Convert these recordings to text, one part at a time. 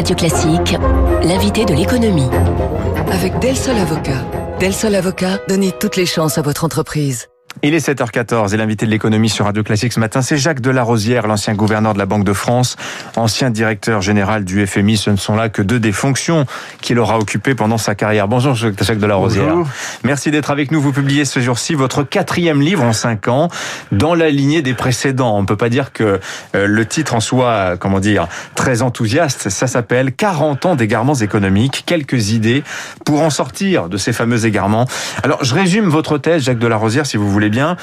Radio Classique, l'invité de l'économie. Avec Del Sol Avocat. Del Sol Avocat, donnez toutes les chances à votre entreprise. Il est 7h14 et l'invité de l'économie sur Radio Classique ce matin, c'est Jacques Delarosière, l'ancien gouverneur de la Banque de France, ancien directeur général du FMI. Ce ne sont là que deux des fonctions qu'il aura occupées pendant sa carrière. Bonjour Jacques Delarosière. Bonjour. Merci d'être avec nous. Vous publiez ce jour-ci votre quatrième livre en cinq ans, dans la lignée des précédents. On ne peut pas dire que euh, le titre en soit, comment dire, très enthousiaste. Ça s'appelle 40 ans d'égarements économiques, quelques idées pour en sortir de ces fameux égarements. Alors, je résume votre thèse, Jacques Delarosière, si vous voulez bien,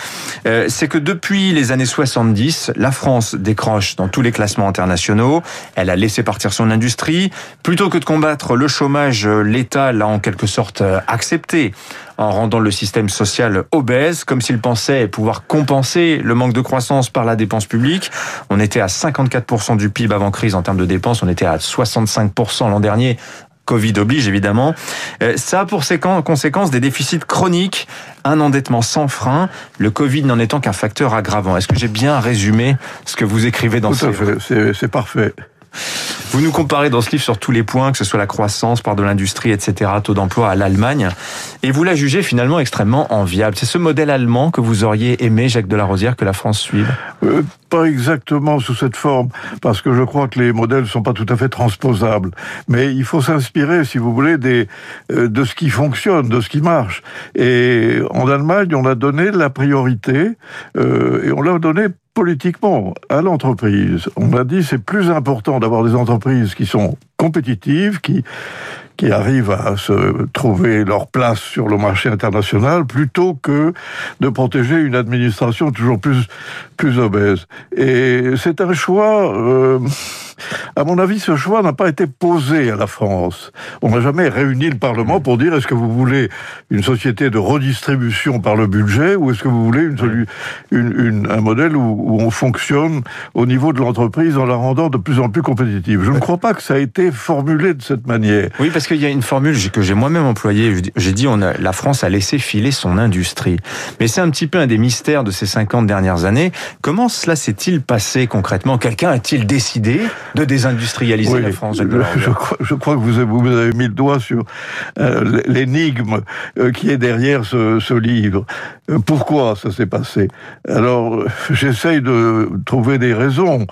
euh, c'est que depuis les années 70, la France décroche dans tous les classements internationaux. Elle a laissé partir son industrie. Plutôt que de combattre le chômage, l'État l'a en quelque sorte euh, accepté en rendant le système social obèse, comme s'il pensait pouvoir compenser le manque de croissance par la dépense publique. On était à 54% du PIB avant crise en termes de dépenses, on était à 65% l'an dernier Covid oblige évidemment. Euh, ça a pour conséquence des déficits chroniques, un endettement sans frein, le Covid n'en étant qu'un facteur aggravant. Est-ce que j'ai bien résumé ce que vous écrivez dans Tout ce livre c'est parfait. Vous nous comparez dans ce livre sur tous les points, que ce soit la croissance, part de l'industrie, etc., taux d'emploi à l'Allemagne, et vous la jugez finalement extrêmement enviable. C'est ce modèle allemand que vous auriez aimé, Jacques Delarosière, que la France suive? Euh, Pas exactement sous cette forme, parce que je crois que les modèles ne sont pas tout à fait transposables. Mais il faut s'inspirer, si vous voulez, euh, de ce qui fonctionne, de ce qui marche. Et en Allemagne, on a donné la priorité, euh, et on l'a donné politiquement à l'entreprise. On a dit c'est plus important d'avoir des entreprises qui sont compétitives, qui qui arrivent à se trouver leur place sur le marché international plutôt que de protéger une administration toujours plus plus obèse. Et c'est un choix. Euh, à mon avis, ce choix n'a pas été posé à la France. On n'a jamais réuni le Parlement pour dire est-ce que vous voulez une société de redistribution par le budget ou est-ce que vous voulez une, une, une, un modèle où, où, on fonctionne au niveau de l'entreprise en la rendant de plus en plus compétitive? Je ne crois pas que ça a été formulé de cette manière. Oui, parce qu'il y a une formule que j'ai moi-même employée. J'ai dit on a, la France a laissé filer son industrie. Mais c'est un petit peu un des mystères de ces 50 dernières années. Comment cela s'est-il passé concrètement? Quelqu'un a-t-il décidé de désindustrialiser oui, la France je, je, crois, je, crois, que vous avez, vous avez, mis le doigt sur euh, l'énigme euh, qui est derrière ce, ce livre. Euh, pourquoi ça s'est passé? Alors, j'essaye de trouver des raisons.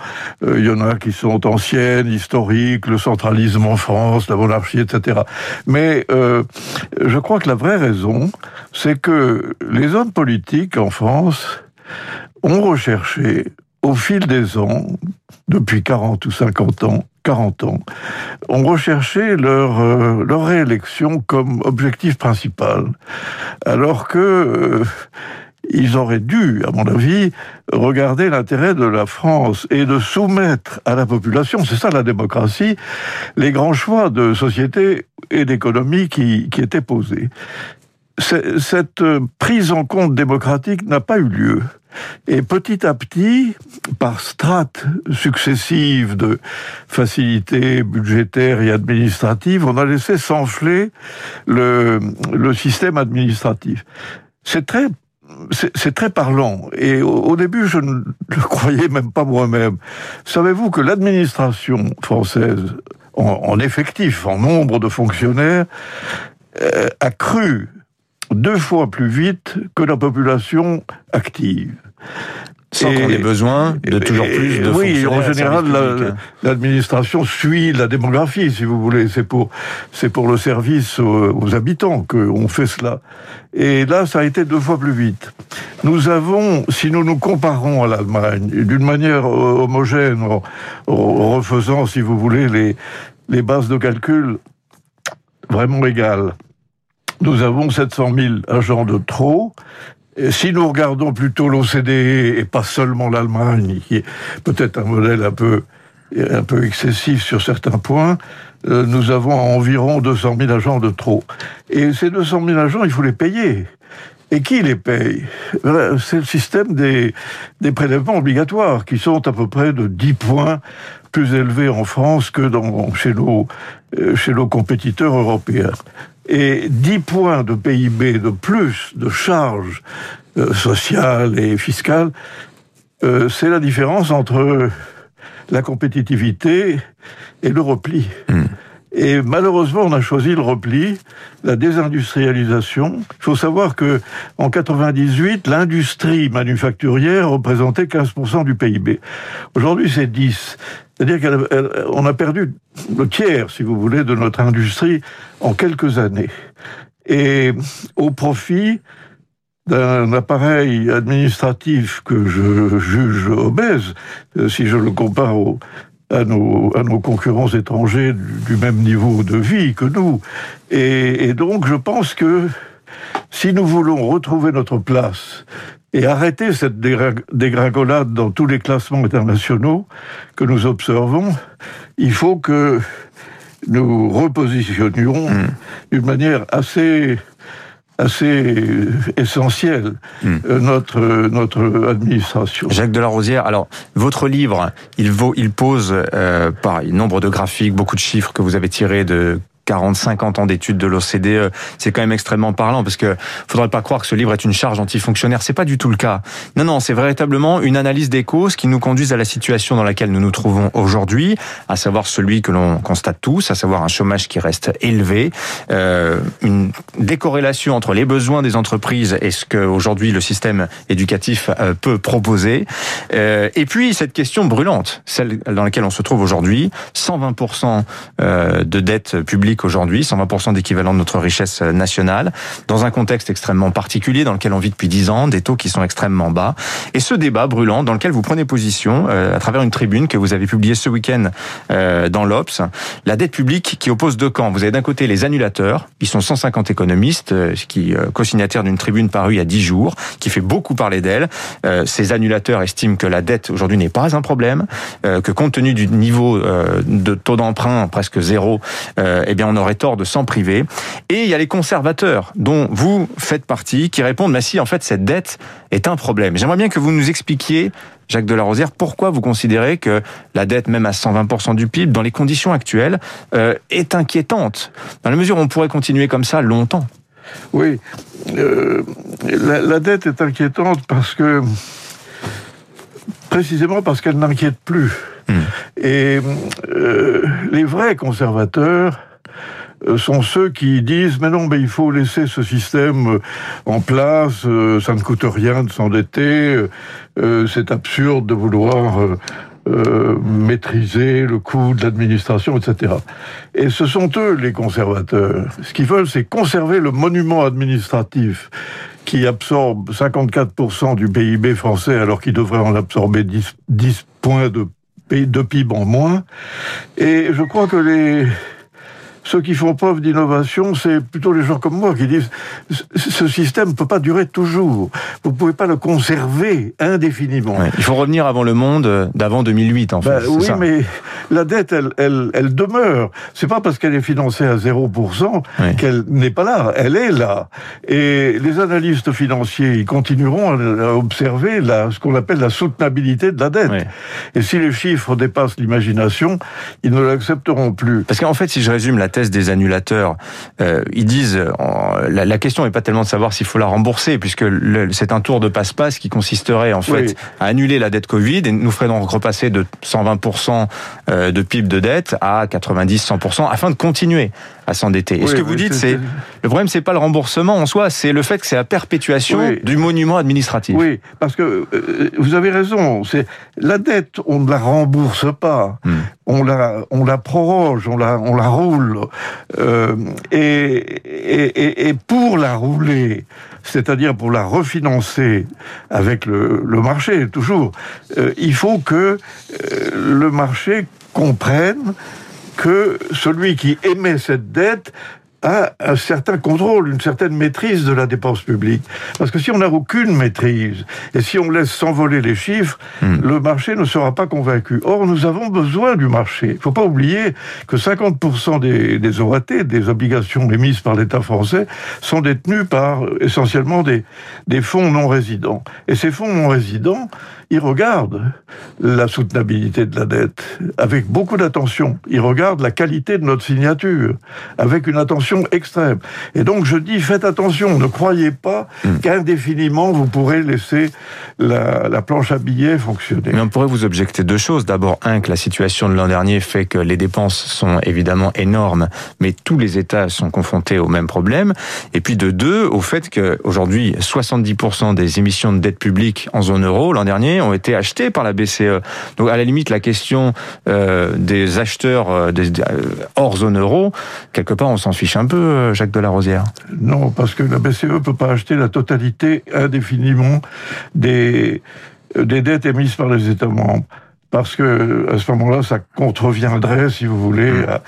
Il y en a qui sont anciennes, historiques, le centralisme en France, la monarchie, etc. Mais euh, je crois que la vraie raison, c'est que les hommes politiques en France ont recherché au fil des ans, depuis 40 ou 50 ans, 40 ans, ont recherché leur, euh, leur réélection comme objectif principal. Alors que euh, ils auraient dû, à mon avis, regarder l'intérêt de la France et de soumettre à la population, c'est ça la démocratie, les grands choix de société et d'économie qui étaient posés. Cette prise en compte démocratique n'a pas eu lieu. Et petit à petit, par strates successives de facilités budgétaires et administratives, on a laissé s'enfler le, système administratif. C'est très c'est très parlant. Et au, début, je ne le croyais même pas moi-même. Savez-vous que l'administration française, en, en, effectif, en nombre de fonctionnaires, euh, a cru deux fois plus vite que la population active. Sans qu'on ait besoin de toujours plus de Oui, en général, l'administration la, suit la démographie, si vous voulez. C'est pour, c'est pour le service aux, aux habitants qu'on fait cela. Et là, ça a été deux fois plus vite. Nous avons, si nous nous comparons à l'Allemagne, d'une manière homogène, en, en, refaisant, si vous voulez, les, les bases de calcul vraiment égales, nous avons 700 000 agents de trop. Si nous regardons plutôt l'OCDE et pas seulement l'Allemagne, qui est peut-être un modèle un peu, un peu excessif sur certains points, euh, nous avons environ 200 000 agents de trop. Et ces 200 000 agents, il faut les payer. Et qui les paye? C'est le système des, des prélèvements obligatoires, qui sont à peu près de 10 points plus élevés en France que dans, chez, nos, chez nos compétiteurs européens et 10 points de PIB de plus de charges euh, sociales et fiscales, euh, c'est la différence entre la compétitivité et le repli. Hmm. Et malheureusement, on a choisi le repli, la désindustrialisation. Il faut savoir que en 98, l'industrie manufacturière représentait 15% du PIB. Aujourd'hui, c'est 10. C'est-à-dire qu'on a perdu le tiers, si vous voulez, de notre industrie en quelques années. Et au profit d'un appareil administratif que je juge obèse, euh, si je le compare au, à nos, à nos concurrents étrangers du, même niveau de vie que nous. Et, et, donc, je pense que si nous voulons retrouver notre place et arrêter cette dégringolade dans tous les classements internationaux que nous observons, il faut que nous repositionnions mmh. d'une manière assez assez essentiel hmm. euh, notre notre administration. Jacques Delarosière, alors votre livre, il vaut, il pose euh, par nombre de graphiques, beaucoup de chiffres que vous avez tirés de 40, 50 ans d'études de l'OCDE, c'est quand même extrêmement parlant parce que faudrait pas croire que ce livre est une charge antifonctionnaire. C'est pas du tout le cas. Non, non, c'est véritablement une analyse des causes qui nous conduisent à la situation dans laquelle nous nous trouvons aujourd'hui, à savoir celui que l'on constate tous, à savoir un chômage qui reste élevé, euh, une décorrélation entre les besoins des entreprises et ce que aujourd'hui le système éducatif euh, peut proposer, euh, et puis cette question brûlante, celle dans laquelle on se trouve aujourd'hui, 120% euh, de dette publique aujourd'hui, 120% d'équivalent de notre richesse nationale, dans un contexte extrêmement particulier dans lequel on vit depuis 10 ans, des taux qui sont extrêmement bas. Et ce débat brûlant dans lequel vous prenez position euh, à travers une tribune que vous avez publiée ce week-end euh, dans l'Obs, la dette publique qui oppose deux camps. Vous avez d'un côté les annulateurs, ils sont 150 économistes euh, qui co-signataires d'une tribune parue il y a 10 jours, qui fait beaucoup parler d'elle. ces annulateurs estiment que la dette aujourd'hui n'est pas un problème, que compte tenu du niveau de taux d'emprunt presque zéro, eh bien on aurait tort de s'en priver. Et il y a les conservateurs, dont vous faites partie, qui répondent, mais si en fait cette dette est un problème. J'aimerais bien que vous nous expliquiez Jacques Delarosière, pourquoi vous considérez que la dette, même à 120% du PIB, dans les conditions actuelles, euh, est inquiétante Dans la mesure où on pourrait continuer comme ça longtemps. Oui, euh, la, dette est inquiétante parce que, précisément parce qu'elle n'inquiète plus. Hmm. Et euh, les vrais conservateurs sont ceux qui disent mais non mais il faut laisser ce système euh, en place euh, ça ne coûte rien de s'endetter c'est absurde de vouloir maîtriser le coût de l'administration, etc. Et ce sont eux les conservateurs. Ce qu'ils veulent, c'est conserver le monument administratif qui absorbe 54% du PIB français alors qu'il devrait en absorber 10, 10 points de, de PIB en moins. Et je crois que les ceux qui font preuve d'innovation, c'est plutôt les gens comme moi qui disent ce système ne peut pas durer toujours. Vous ne pouvez pas le conserver indéfiniment. il faut revenir avant le monde d'avant 2008, en fait. Ben oui, mais la dette, elle, elle, elle demeure. C'est pas parce qu'elle est financée à 0% qu'elle n'est pas là. Elle est là. Et les analystes financiers, ils continueront à observer la, ce qu'on appelle la soutenabilité de la dette. Et si les chiffres dépassent l'imagination, ils ne l'accepteront plus. Parce qu'en fait, si je résume la des annulateurs, euh, ils disent la, question n'est pas tellement de savoir s'il faut la rembourser, puisque c'est un tour de passe-passe qui consisterait en fait à annuler la dette Covid et nous ferait donc repasser de 120% euh, de PIB de dette à 90-100% afin de continuer à s'endetter. Et ce que vous dites, c'est le problème, c'est pas le remboursement en soi, c'est le fait que c'est la perpétuation du monument administratif. Oui, parce que euh, vous avez raison. C'est la dette, on ne la rembourse pas, hmm. on la on la proroge, on la on la roule, euh, et, et, et pour la rouler, c'est-à-dire pour la refinancer avec le, le marché toujours, euh, il faut que le marché comprenne que celui qui émet cette dette a un certain contrôle, une certaine maîtrise de la dépense publique. Parce que si on n'a aucune maîtrise, et si on laisse s'envoler les chiffres, hmm. le marché ne sera pas convaincu. Or, nous avons besoin du marché. Il ne faut pas oublier que 50% des, des OAT, des obligations émises par l'État français, sont détenues par essentiellement des, des fonds non résidents. Et ces fonds non résidents, il regarde la soutenabilité de la dette avec beaucoup d'attention. Il regarde la qualité de notre signature avec une attention extrême. Et donc je dis, faites attention, ne croyez pas Hmm. qu'indéfiniment vous pourrez laisser la, la planche à billets fonctionner. Mais on pourrait vous objecter deux choses. D'abord, un, que la situation de l'an dernier fait que les dépenses sont évidemment énormes, mais tous les États sont confrontés au même problème. Et puis de deux, au fait qu'aujourd'hui, 70% des émissions de dette publique en zone euro l'an dernier ont été achetées par la BCE. Donc à la limite, la question euh, des acheteurs euh, euh, hors zone euro, quelque part, on s'en fiche un peu, Jacques Delarosière. Non, parce que la BCE ne peut pas acheter la totalité indéfiniment des, des dettes émises par les États membres. Parce que à ce moment-là, ça contreviendrait, si vous voulez, Mm. à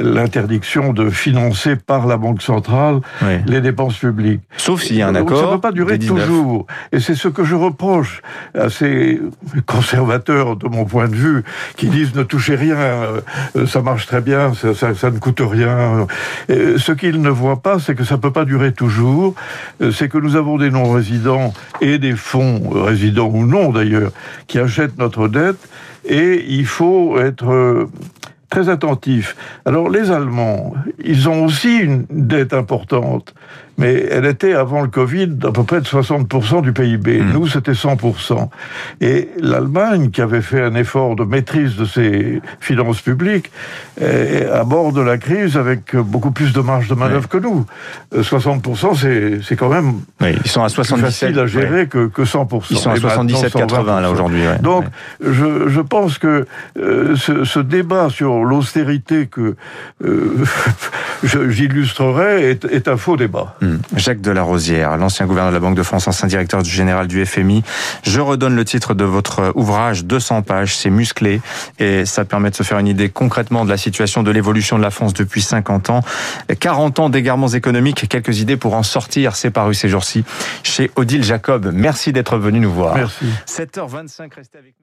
l'interdiction de financer par la Banque centrale Oui. les dépenses publiques. Sauf s'il y a un Donc, accord. Ça ne peut pas durer des 19. toujours. Et c'est ce que je reproche à ces conservateurs, de mon point de vue, qui disent ne touchez rien, euh, ça marche très bien, ça, ça- ça ne coûte rien. Euh, Ce qu'ils ne voient pas, c'est que ça ne peut pas durer toujours. Euh, C'est que nous avons des non-résidents et des fonds, résidents ou non d'ailleurs, qui achètent notre dette. Et il faut être euh, très attentif. Alors les Allemands, ils ont aussi une dette importante, mais elle était avant le Covid d'à peu près de 60% du PIB. Mm. Nous, c'était 100%. Et l'Allemagne, qui avait fait un effort de maîtrise de ses finances publiques, est à bord de la crise avec beaucoup plus de marge de manœuvre que nous. Euh, 60%, c'est c'est quand même Oui, ils sont à plus 77. facile à gérer ouais. que, que 100%. Ils sont à Et maintenant, 77,80 là 120%. aujourd'hui. ouais. Donc, Ouais. je, je pense que euh, ce, ce débat sur l'austérité que euh, j'illustrerai est, est un faux débat. Hmm. Jacques Delarosière, l'ancien gouverneur de la Banque de France, ancien directeur général du FMI. Je redonne le titre de votre ouvrage, 200 pages, c'est musclé et ça permet de se faire une idée concrètement de la situation de l'évolution de la France depuis 50 ans. 40 ans d'égarements économiques, quelques idées pour en sortir, c'est paru ces jours-ci chez Odile Jacob. Merci d'être venu nous voir. Merci. 7h25, restez avec nous.